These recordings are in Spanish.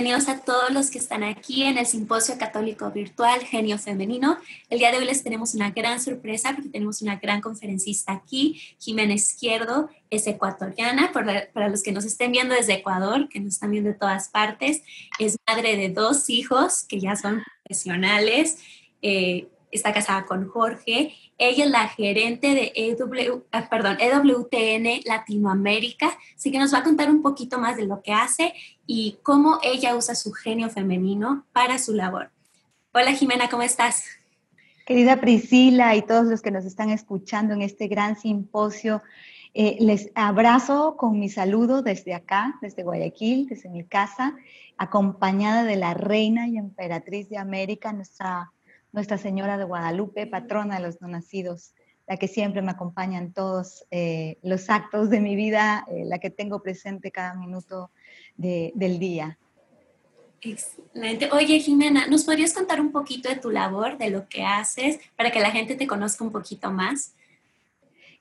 bienvenidos a todos los que están aquí en el Simposio Católico Virtual Genio Femenino. El día de hoy les tenemos una gran sorpresa porque tenemos una gran conferencista aquí. Jimena Izquierdo es ecuatoriana, para, los que nos estén viendo desde Ecuador, que nos están viendo de todas partes. Es madre de dos hijos que ya son profesionales. Eh, está casada con Jorge. Ella es la gerente de EW, ah, perdón, EWTN Latinoamérica, así que nos va a contar un poquito más de lo que hace y cómo ella usa su genio femenino para su labor. Hola Jimena, ¿cómo estás? Querida Priscila y todos los que nos están escuchando en este gran simposio, eh, les abrazo con mi saludo desde acá, desde Guayaquil, desde mi casa, acompañada de la reina y emperatriz de América, nuestra nuestra Señora de Guadalupe, patrona de los no nacidos, la que siempre me acompaña en todos eh, los actos de mi vida, eh, la que tengo presente cada minuto del día. Excelente. Oye, Jimena, ¿nos podrías contar un poquito de tu labor, de lo que haces, para que la gente te conozca un poquito más?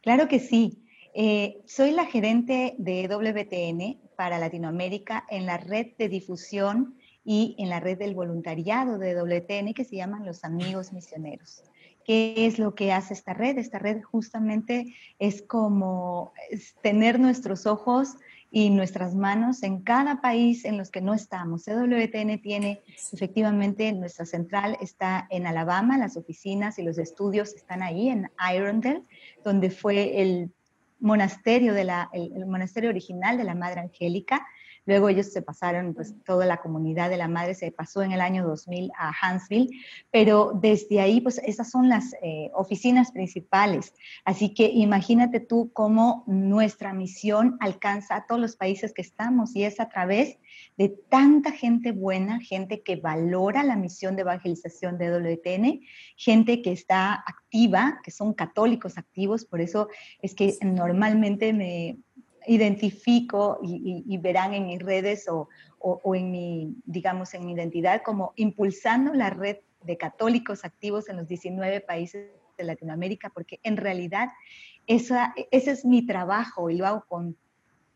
Claro que sí. Eh, soy la gerente de WTN para Latinoamérica en la red de difusión y en la red del voluntariado de WTN que se llaman los amigos misioneros. ¿Qué es lo que hace esta red? Esta red justamente es como tener nuestros ojos y nuestras manos en cada país en los que no estamos. WTN tiene efectivamente nuestra central está en Alabama, las oficinas y los estudios están ahí en Irondale, donde fue el monasterio de la, el monasterio original de la Madre Angélica Luego ellos se pasaron, pues toda la comunidad de la madre se pasó en el año 2000 a Huntsville, pero desde ahí, pues esas son las eh, oficinas principales. Así que imagínate tú cómo nuestra misión alcanza a todos los países que estamos y es a través de tanta gente buena, gente que valora la misión de evangelización de WTN, gente que está activa, que son católicos activos, por eso es que normalmente me, identifico y, verán en mis redes o, en mi, digamos, en mi identidad como impulsando la red de católicos activos en los 19 países de Latinoamérica, porque en realidad esa, ese es mi trabajo y lo hago con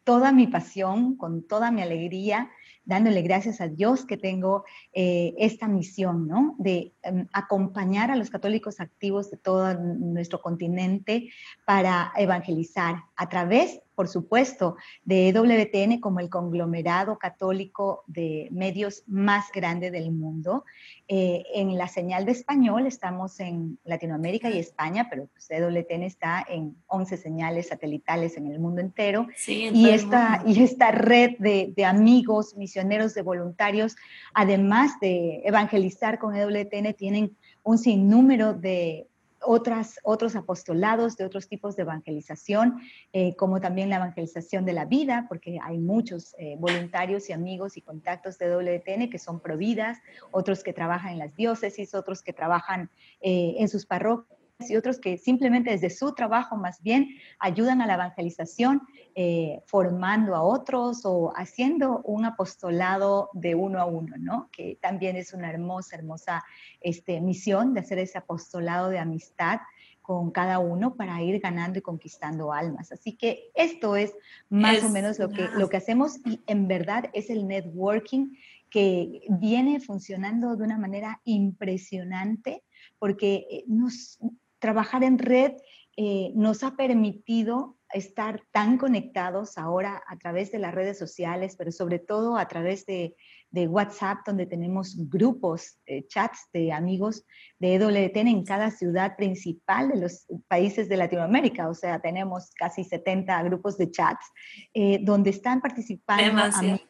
toda mi pasión, con toda mi alegría, dándole gracias a Dios que tengo eh, esta misión, ¿no? De em, acompañar a los católicos activos de todo nuestro continente para evangelizar a través por supuesto, de WTN como el conglomerado católico de medios más grande del mundo. Eh, en la señal de español estamos en Latinoamérica y España, pero pues WTN está en 11 señales satelitales en el mundo entero. y, esta, y esta red de, de amigos, misioneros, de voluntarios, además de evangelizar con WTN, tienen un sinnúmero de otras, otros apostolados de otros tipos de evangelización, eh, como también la evangelización de la vida, porque hay muchos eh, voluntarios y amigos y contactos de WTN que son providas, otros que trabajan en las diócesis, otros que trabajan eh, en sus parroquias y otros que simplemente desde su trabajo más bien ayudan a la evangelización, eh, formando a otros o haciendo un apostolado de uno a uno, ¿no? Que también es una hermosa, hermosa este, misión de hacer ese apostolado de amistad con cada uno para ir ganando y conquistando almas. Así que esto es más o menos lo que, lo que hacemos y en verdad es el networking que viene funcionando de una manera impresionante porque eh, nos, trabajar en red eh, nos ha permitido estar tan conectados ahora a través de las redes sociales, pero sobre todo a través de, WhatsApp, donde tenemos grupos, eh, chats de amigos de EWTN en cada ciudad principal de los países de Latinoamérica. O sea, tenemos casi 70 grupos de chats eh, donde están participando amigos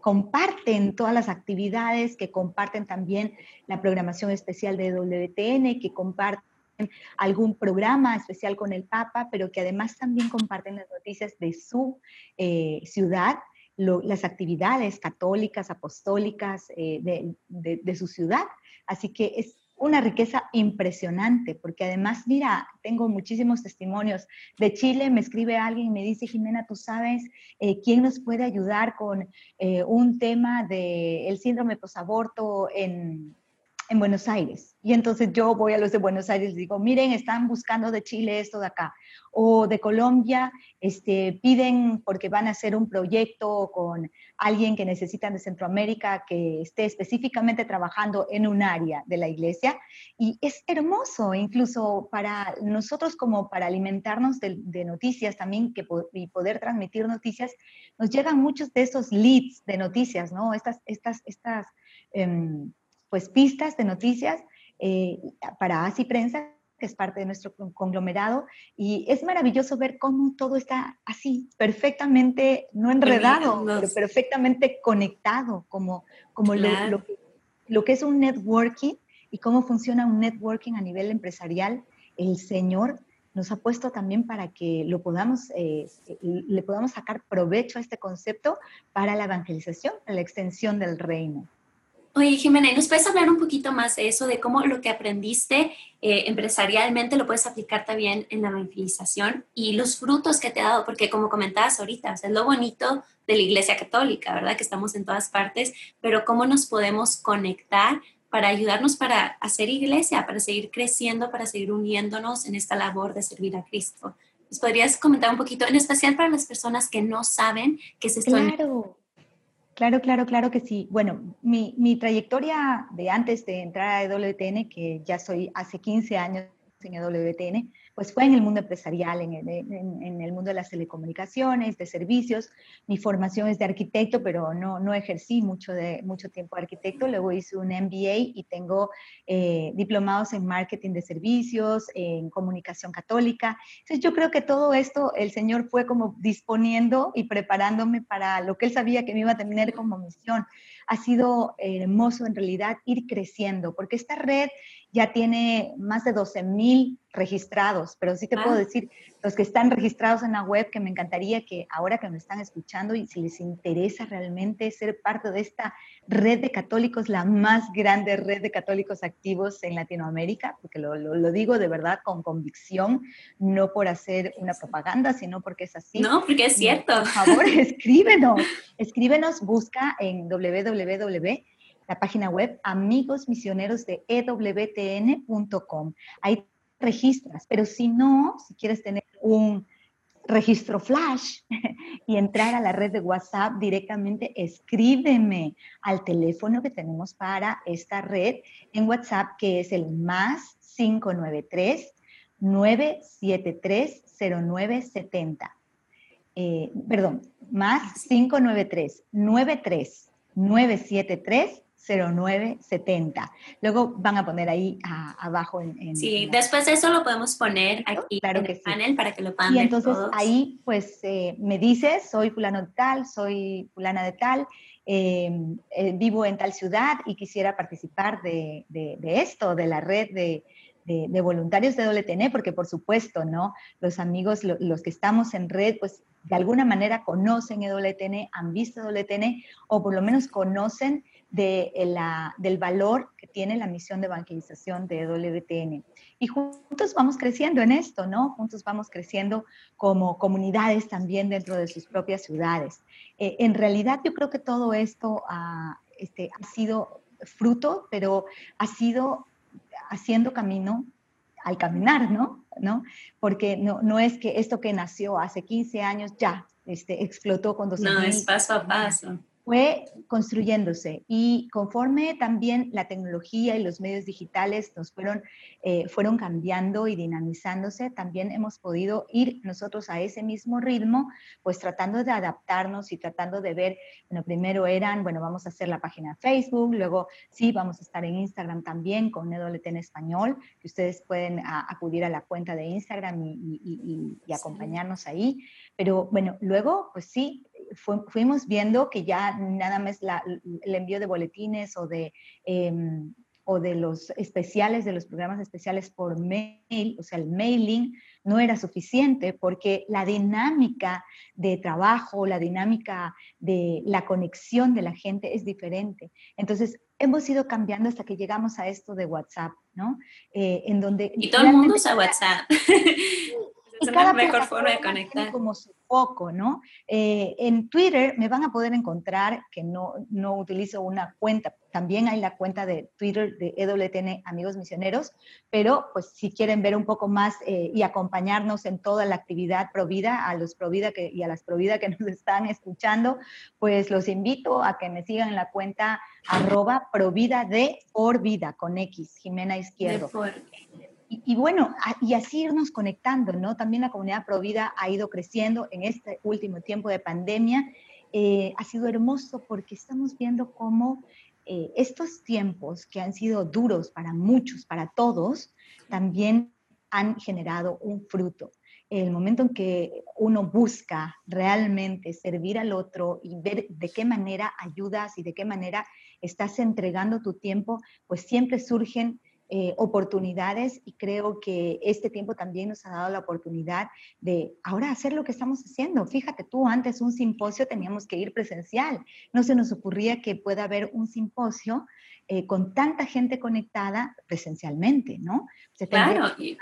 comparten todas las actividades, que comparten también la programación especial de WTN, que comparten algún programa especial con el Papa, pero que además también comparten las noticias de su eh, ciudad, las actividades católicas, apostólicas eh, de, su ciudad. Así que es una riqueza impresionante, porque además, mira, tengo muchísimos testimonios. De Chile me escribe alguien y me dice, Jimena, ¿tú sabes eh, quién nos puede ayudar con un tema del síndrome posaborto en, en Buenos Aires. Y entonces yo voy a los de Buenos Aires y digo, miren, están buscando de Chile esto de acá. O de Colombia, este, piden porque van a hacer un proyecto con alguien que necesitan de Centroamérica que esté específicamente trabajando en un área de la iglesia. Y es hermoso, incluso para nosotros como para alimentarnos de, noticias también que, y poder transmitir noticias, nos llegan muchos de esos leads de noticias, ¿no? Estas, estas, estas... Em, pues pistas de noticias eh, para ASI Prensa, que es parte de nuestro conglomerado, y es maravilloso ver cómo todo está así, perfectamente, no enredado, pero perfectamente conectado, como, como lo, lo, que es un networking y cómo funciona un networking a nivel empresarial. El Señor nos ha puesto también para que lo podamos, eh, le podamos sacar provecho a este concepto para la evangelización, para la extensión del reino. Oye, Jimena, ¿nos puedes hablar un poquito más de eso, de cómo lo que aprendiste eh, empresarialmente lo puedes aplicar también en la evangelización y los frutos que te ha dado? Porque como comentabas ahorita, es lo bonito de la Iglesia Católica, ¿verdad? Que estamos en todas partes, pero cómo nos podemos conectar para ayudarnos para hacer iglesia, para seguir creciendo, para seguir uniéndonos en esta labor de servir a Cristo. ¿Nos podrías comentar un poquito, en especial para las personas que no saben que se están... Claro. Claro, claro, claro que sí. Bueno, mi, mi trayectoria de antes de entrar a EWTN, que ya soy hace 15 años en EWTN, pues fue en el mundo empresarial, en el, mundo de las telecomunicaciones, de servicios. Mi formación es de arquitecto, pero no, no ejercí mucho, de, mucho tiempo de arquitecto. Luego hice un MBA y tengo eh, diplomados en marketing de servicios, en comunicación católica. Entonces yo creo que todo esto el Señor fue como disponiendo y preparándome para lo que Él sabía que me iba a tener como misión. Ha sido hermoso en realidad ir creciendo, porque esta red ya tiene más de 12 mil registrados, pero sí te puedo ah. decir, los que están registrados en la web, que me encantaría que ahora que me están escuchando y si les interesa realmente ser parte de esta red de católicos, la más grande red de católicos activos en Latinoamérica, porque lo, lo, digo de verdad con convicción, no por hacer una propaganda, sino porque es así. No, porque es cierto. Por favor, escríbenos, escríbenos, busca en www la página web ewtn.com. Ahí registras, pero si no, si quieres tener un registro flash y entrar a la red de WhatsApp directamente, escríbeme al teléfono que tenemos para esta red en WhatsApp, que es el más 593 973 0970. perdón, más 593 93 973 0970. Luego van a poner ahí abajo en, Sí, después de eso lo podemos poner aquí en el panel para que lo puedan y entonces ahí pues eh, me dices, soy fulano de tal, soy fulana de tal, em, eh, vivo en tal ciudad y quisiera participar de, esto, de la red de, voluntarios de WTN, porque por supuesto, ¿no? Los amigos, los que estamos en red, pues de alguna manera conocen EWTN, han visto EWTN o por lo menos conocen de la, del valor que tiene la misión de evangelización de WTN. Y juntos vamos creciendo en esto, ¿no? Juntos vamos creciendo como comunidades también dentro de sus propias ciudades. Eh, en realidad yo creo que todo esto ha, este, ha sido fruto, pero ha sido haciendo camino al caminar, ¿no? ¿No? Porque no, no es que esto que nació hace 15 años ya este, explotó con dos No, es paso a paso fue construyéndose y conforme también la tecnología y los medios digitales nos fueron, eh, fueron cambiando y dinamizándose, también hemos podido ir nosotros a ese mismo ritmo, pues tratando de adaptarnos y tratando de ver, bueno, primero eran, bueno, vamos a hacer la página Facebook, luego sí, vamos a estar en Instagram también con EWT en español, que ustedes pueden acudir a la cuenta de Instagram y, y acompañarnos ahí. Pero bueno, luego, pues sí, fuimos viendo que ya nada más el envío de boletines o de, em, o de los especiales, de los programas especiales por mail, o sea, el mailing, no era suficiente porque la dinámica de trabajo, la dinámica de la conexión de la gente es diferente. Entonces, hemos ido cambiando hasta que llegamos a esto de WhatsApp, ¿no? Eh, en donde... Y todo el mundo usa WhatsApp. es la mejor forma de conectar. Como su foco, ¿no? Eh, en Twitter me van a poder encontrar que no, no utilizo una cuenta. También hay la cuenta de Twitter de EWTN Amigos Misioneros, pero pues si quieren ver un poco más eh, y acompañarnos en toda la actividad Provida, a los Provida que, y a las Provida que nos están escuchando, pues los invito a que me sigan en la cuenta arroba Provida de por vida con X, Jimena Izquierdo. Y, bueno, y así irnos conectando, ¿no? También la comunidad Provida ha ido creciendo en este último tiempo de pandemia. Eh, ha sido hermoso porque estamos viendo cómo eh, estos tiempos que han sido duros para muchos, para todos, también han generado un fruto. El momento en que uno busca realmente servir al otro y ver de qué manera ayudas y de qué manera estás entregando tu tiempo, pues siempre surgen eh, oportunidades y creo que este tiempo también nos ha dado la oportunidad de ahora hacer lo que estamos haciendo. Fíjate tú, antes un simposio teníamos que ir presencial. No se nos ocurría que pueda haber un simposio eh, con tanta gente conectada presencialmente, ¿no? Se claro. Que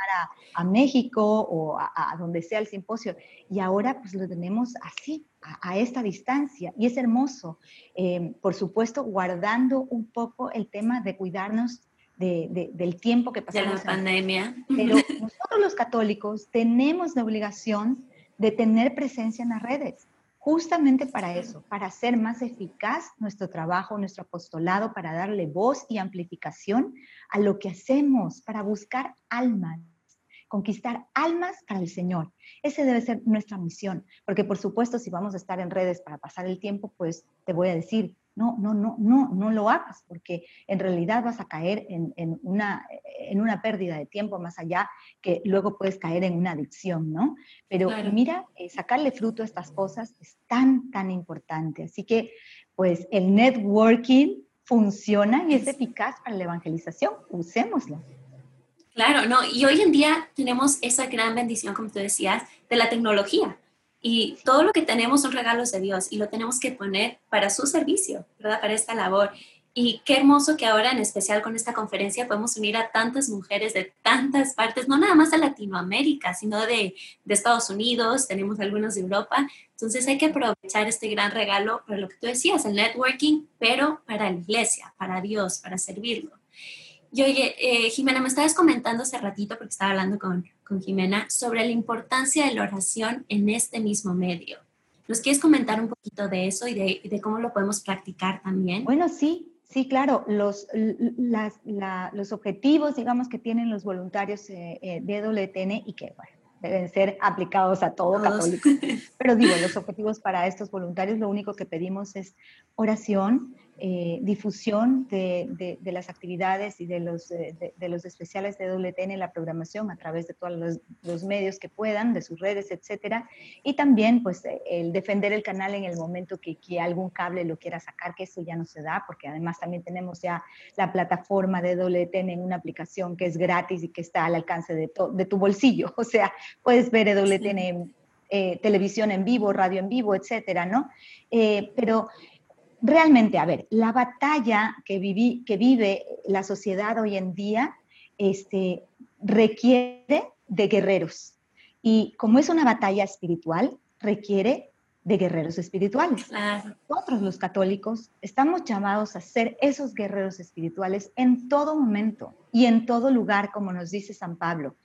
a, a, México o a, donde sea el simposio. Y ahora pues lo tenemos así, a, esta distancia. Y es hermoso, eh, por supuesto, guardando un poco el tema de cuidarnos del tiempo que pasamos. De la pandemia. Pero nosotros los católicos tenemos la obligación de tener presencia en las redes, justamente para eso, para hacer más eficaz nuestro trabajo, nuestro apostolado, para darle voz y amplificación a lo que hacemos, para buscar almas, conquistar almas para el Señor. Ese debe ser nuestra misión, porque por supuesto si vamos a estar en redes para pasar el tiempo, pues te voy a decir, no, no, no, no, no lo hagas, porque en realidad vas a caer en, una, en una pérdida de tiempo más allá, que luego puedes caer en una adicción, ¿no? Pero mira, eh, sacarle fruto a estas cosas es tan, tan importante. Así que, pues, el networking funciona y es eficaz para la evangelización, usémoslo. Claro, no, y hoy en día tenemos esa gran bendición, como tú decías, de la tecnología y todo lo que tenemos son regalos de Dios y lo tenemos que poner para su servicio, ¿verdad? Para esta labor. Y qué hermoso que ahora, en especial con esta conferencia, podemos unir a tantas mujeres de tantas partes, no nada más de Latinoamérica, sino de, de Estados Unidos, tenemos algunos de Europa. Entonces hay que aprovechar este gran regalo para lo que tú decías, el networking, pero para la iglesia, para Dios, para servirlo. Y oye, eh, Jimena, me estabas comentando hace ratito, porque estaba hablando con, con Jimena, sobre la importancia de la oración en este mismo medio. ¿Nos quieres comentar un poquito de eso y de, de cómo lo podemos practicar también? Bueno, sí, sí, claro. Los, las, los objetivos, digamos, que tienen los voluntarios eh, eh, de WTN y que, bueno, deben ser aplicados a todo católico. Pero digo, los objetivos para estos voluntarios, lo único que pedimos es oración, eh, difusión de, de, las actividades y de los, eh, de, los especiales de WTN en la programación a través de todos los, los, medios que puedan, de sus redes, etcétera. Y también, pues, eh, el defender el canal en el momento que, que, algún cable lo quiera sacar, que eso ya no se da, porque además también tenemos ya la plataforma de WTN en una aplicación que es gratis y que está al alcance de, de tu bolsillo. O sea, puedes ver WTN televisión en vivo, radio en vivo, etcétera, ¿no? pero realmente, a ver, la batalla que, viví, que vive la sociedad hoy en día este, requiere de guerreros. Y como es una batalla espiritual, requiere de guerreros espirituales. Nosotros los católicos estamos llamados a ser esos guerreros espirituales en todo momento y en todo lugar, como nos dice San Pablo.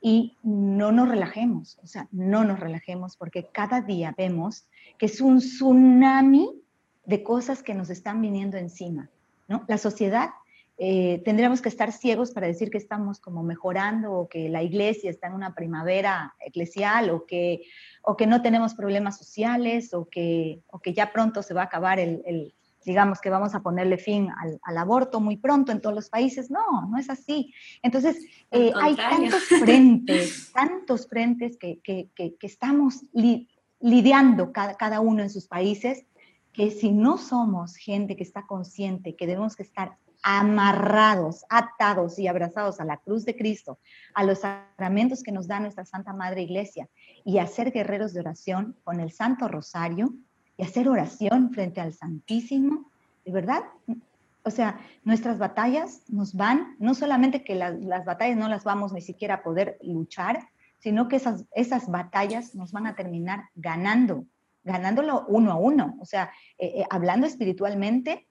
Y no nos relajemos, o sea, no nos relajemos porque cada día vemos que es un tsunami de cosas que nos están viniendo encima. ¿no? La sociedad, eh, tendríamos que estar ciegos para decir que estamos como mejorando o que la iglesia está en una primavera eclesial o que, o que no tenemos problemas sociales o que, o que ya pronto se va a acabar el, digamos que vamos a ponerle fin al, aborto muy pronto en todos los países. No, no es así. Entonces, eh, hay tantos frentes, tantos frentes que, que, que, estamos lidiando cada, cada, uno en sus países que si no somos gente que está consciente que debemos que estar amarrados, atados y abrazados a la cruz de Cristo, a los sacramentos que nos da nuestra Santa Madre Iglesia y a ser guerreros de oración con el Santo Rosario y hacer oración frente al Santísimo, de verdad, o sea, nuestras batallas nos van, no solamente que las, las batallas no las vamos ni siquiera a poder luchar, sino que esas, esas batallas nos van a terminar ganando, ganándolo uno a uno. O sea, eh, eh, hablando espiritualmente,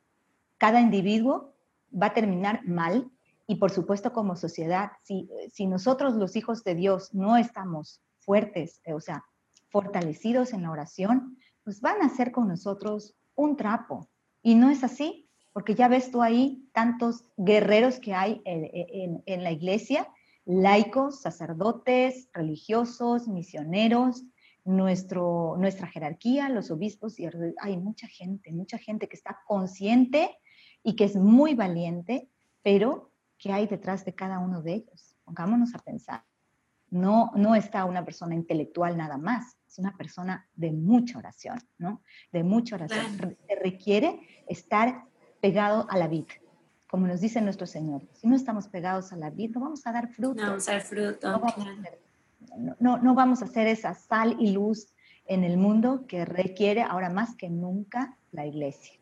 cada individuo va a terminar mal y por supuesto como sociedad, si, si nosotros los hijos de Dios no estamos fuertes, o sea, fortalecidos en la oración, pues van a ser con nosotros un trapo. Y no es así, porque ya ves tú ahí tantos guerreros que hay en, en la iglesia laicos, sacerdotes, religiosos, misioneros, nuestro, nuestra jerarquía, los obispos, y hay mucha gente, mucha gente que está consciente y que es muy valiente, pero ¿qué hay detrás de cada uno de ellos? Pongámonos a pensar. No, no está una persona intelectual nada más, es una persona de mucha oración, ¿no? De mucha oración. Se requiere estar pegado a la vida, como nos dice nuestro Señor, si no estamos pegados a la vida, no vamos a dar fruto. No vamos a dar fruto. No vamos, a hacer esa sal y luz en el mundo que requiere ahora más que nunca la iglesia.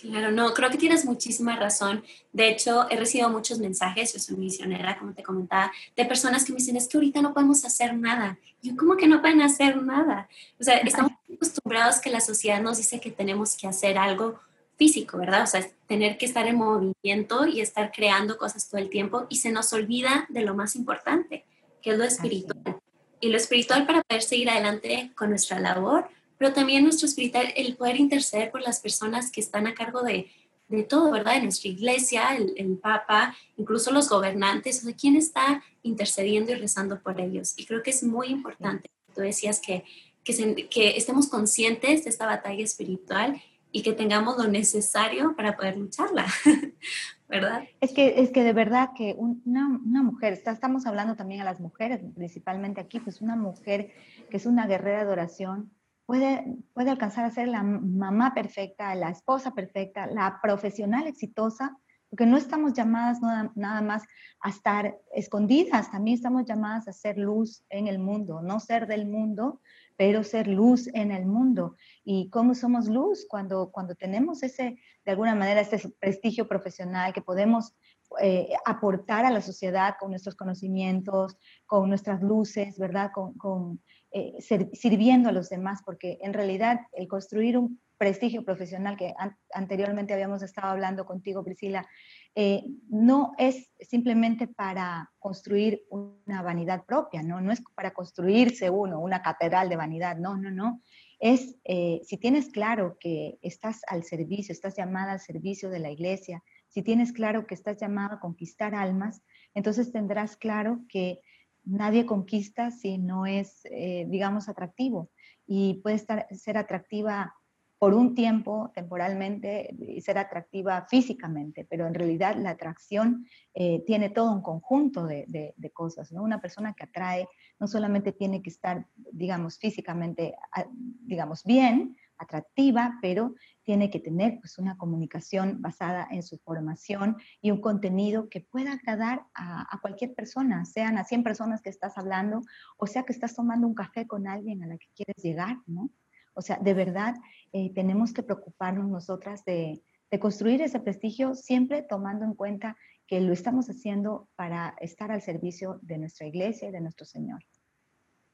Claro, no, creo que tienes muchísima razón. De hecho, he recibido muchos mensajes, yo soy misionera, como te comentaba, de personas que me dicen, es que ahorita no podemos hacer nada. Yo, ¿cómo que no pueden hacer nada? O sea, estamos acostumbrados que la sociedad nos dice que tenemos que hacer algo físico, ¿verdad? O sea, tener que estar en movimiento y estar creando cosas todo el tiempo y se nos olvida de lo más importante, que es lo espiritual. Y lo espiritual para poder seguir adelante con nuestra labor, pero también nuestro espiritual, el poder interceder por las personas que están a cargo de, de todo, ¿verdad? De nuestra iglesia, el, el, Papa, incluso los gobernantes, o sea, ¿quién está intercediendo y rezando por ellos? Y creo que es muy importante. Tú decías que, que, que estemos conscientes de esta batalla espiritual y que tengamos lo necesario para poder lucharla, ¿verdad? Es que, es que de verdad que una, una, mujer, estamos hablando también a las mujeres, principalmente aquí, pues una mujer que es una guerrera de oración, puede, puede alcanzar a ser la mamá perfecta, la esposa perfecta, la profesional exitosa, porque no estamos llamadas nada, nada más a estar escondidas, también estamos llamadas a ser luz en el mundo, no ser del mundo, pero ser luz en el mundo. ¿Y cómo somos luz? Cuando, cuando tenemos ese, de alguna manera, ese prestigio profesional que podemos eh, aportar a la sociedad con nuestros conocimientos, con nuestras luces, ¿verdad? Con, con eh, sirviendo a los demás, porque en realidad el construir un prestigio profesional que anteriormente habíamos estado hablando contigo, Priscila, eh, no es simplemente para construir una vanidad propia, ¿no? No es para construirse uno, una catedral de vanidad, no, no, no. Es, eh, si tienes claro que estás al servicio, estás llamada al servicio de la iglesia, si tienes claro que estás llamada a conquistar almas, entonces tendrás claro que nadie conquista si no es, eh, digamos, atractivo. Y puede estar, ser atractiva por un tiempo, temporalmente, y ser atractiva físicamente, pero en realidad la atracción eh, tiene todo un conjunto de, de, cosas, ¿no? Una persona que atrae no solamente tiene que estar, digamos, físicamente, digamos, bien, atractiva, pero tiene que tener pues, una comunicación basada en su formación y un contenido que pueda agradar a, a, cualquier persona, sean a 100 personas que estás hablando o sea que estás tomando un café con alguien a la que quieres llegar, ¿no? O sea, de verdad eh, tenemos que preocuparnos nosotras de, construir ese prestigio siempre tomando en cuenta que lo estamos haciendo para estar al servicio de nuestra iglesia y de nuestro Señor.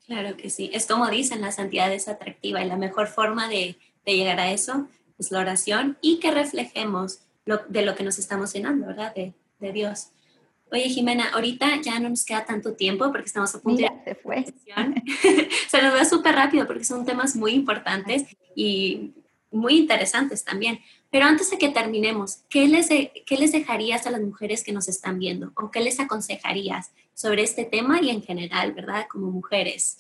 Claro que sí. Es como dicen, la santidad es atractiva y la mejor forma de, llegar a eso es la oración y que reflejemos de lo que nos estamos llenando, ¿verdad? De, de Dios. Oye, Jimena, ahorita ya no nos queda tanto tiempo porque estamos a punto de... se fue. se nos va súper rápido porque son temas muy importantes y muy interesantes también. Pero antes de que terminemos, ¿qué les, ¿qué les dejarías a las mujeres que nos están viendo? ¿O qué les aconsejarías sobre este tema y en general, verdad, como mujeres?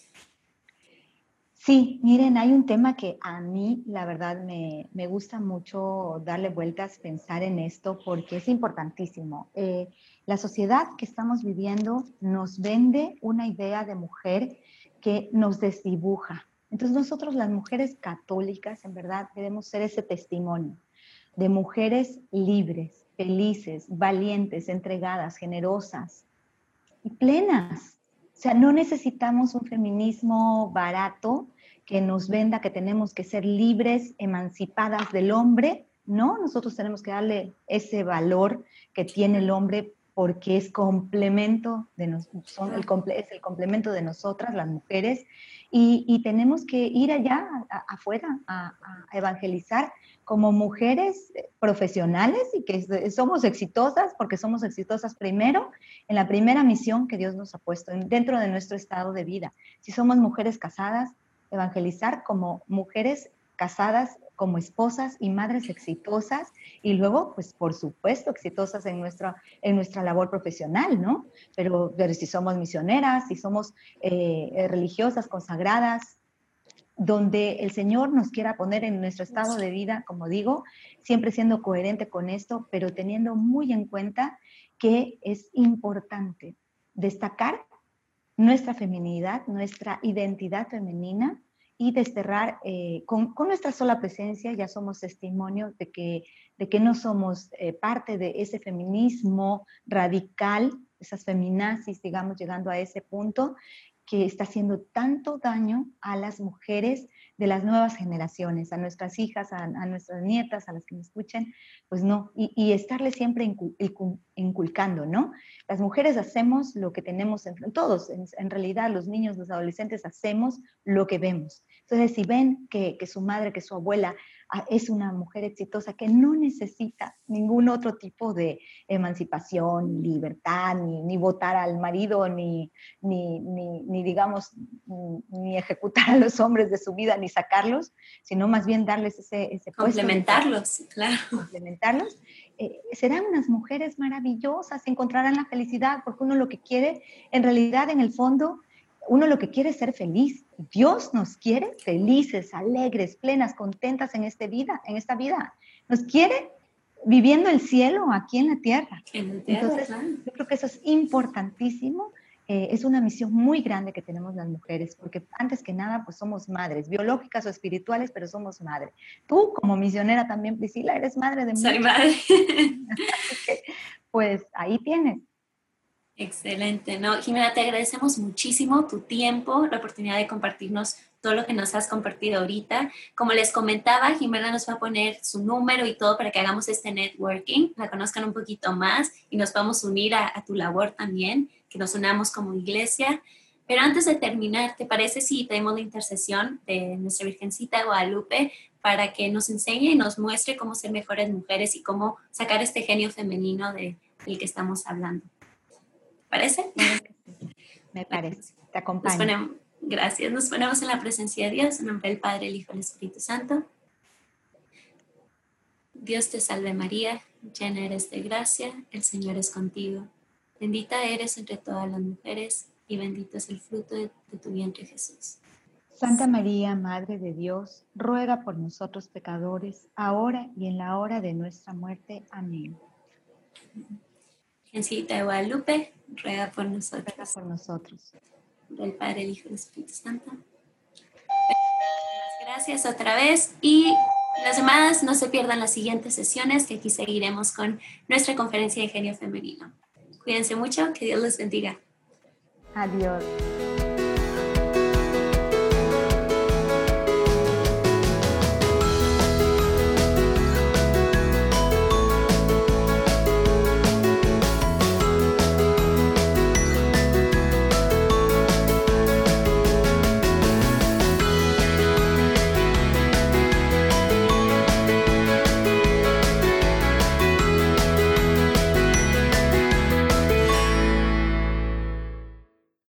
Sí, miren, hay un tema que a mí, la verdad, me, me gusta mucho darle vueltas, pensar en esto, porque es importantísimo. Eh, la sociedad que estamos viviendo nos vende una idea de mujer que nos desdibuja. Entonces nosotros las mujeres católicas, en verdad, debemos ser ese testimonio de mujeres libres, felices, valientes, entregadas, generosas y plenas. O sea, no necesitamos un feminismo barato que nos venda que tenemos que ser libres, emancipadas del hombre. No, nosotros tenemos que darle ese valor que tiene el hombre porque es complemento de son el es el complemento de nosotras, las mujeres, y, tenemos que ir allá afuera a, evangelizar como mujeres profesionales y que somos exitosas, porque somos exitosas primero en la primera misión que Dios nos ha puesto dentro de nuestro estado de vida. Si somos mujeres casadas, evangelizar como mujeres casadas como esposas y madres exitosas y luego, pues por supuesto, exitosas en nuestra, en nuestra labor profesional, ¿no? Pero, si somos misioneras, si somos eh, religiosas, consagradas, donde el Señor nos quiera poner en nuestro estado de vida, como digo, siempre siendo coherente con esto, pero teniendo muy en cuenta que es importante destacar nuestra feminidad, nuestra identidad femenina, y desterrar eh, con, nuestra sola presencia, ya somos testimonio de que, de que no somos eh, parte de ese feminismo radical, esas feminazis, digamos, llegando a ese punto, que está haciendo tanto daño a las mujeres de las nuevas generaciones, a nuestras hijas, a, nuestras nietas, a las que me escuchen, pues no, y, y estarle siempre inculcando, ¿no? Las mujeres hacemos lo que tenemos, en, todos, en, realidad los niños, los adolescentes hacemos lo que vemos. Entonces, si ven que, que su madre, que su abuela es una mujer exitosa que no necesita ningún otro tipo de emancipación, libertad, ni, votar al marido, ni, ni, ni, digamos, ni ejecutar a los hombres de su vida, ni sacarlos, sino más bien darles ese, ese Complementarlos, claro. Complementarlos. Eh, serán unas mujeres maravillosas, encontrarán la felicidad, porque uno lo que quiere, en realidad, en el fondo, uno lo que quiere es ser feliz. Dios nos quiere felices, alegres, plenas, contentas en, este vida, en esta vida. Nos quiere viviendo el cielo aquí en la tierra. Entonces, yo creo que eso es importantísimo. Eh, es una misión muy grande que tenemos las mujeres, porque antes que nada, pues somos madres, biológicas o espirituales, pero somos madres. Tú, como misionera también, Priscila, eres madre de Soy madre. pues ahí tienes Excelente, no, Jimena, te agradecemos muchísimo tu tiempo, la oportunidad de compartirnos todo lo que nos has compartido ahorita. Como les comentaba, Jimena nos va a poner su número y todo para que hagamos este networking, la conozcan un poquito más y nos vamos a unir a, tu labor también, que nos unamos como iglesia. Pero antes de terminar, ¿te parece si tenemos la intercesión de nuestra Virgencita Guadalupe para que nos enseñe y nos muestre cómo ser mejores mujeres y cómo sacar este genio femenino de, del que estamos hablando? Parece? Me parece. Te acompaño. gracias. Nos ponemos en la presencia de Dios, en nombre del Padre, el Hijo y el Espíritu Santo. Dios te salve María, llena eres de gracia, el Señor es contigo. Bendita eres entre todas las mujeres y bendito es el fruto de, de tu vientre Jesús. Santa María, Madre de Dios, ruega por nosotros pecadores, ahora y en la hora de nuestra muerte. Amén. Virgencita de Guadalupe, ruega por nosotros. Ruega por nosotros. Del Padre, el Hijo y el Espíritu Santo. Gracias otra vez y las demás no se pierdan las siguientes sesiones que aquí seguiremos con nuestra conferencia de genio femenino. Cuídense mucho, que Dios los bendiga. Adiós.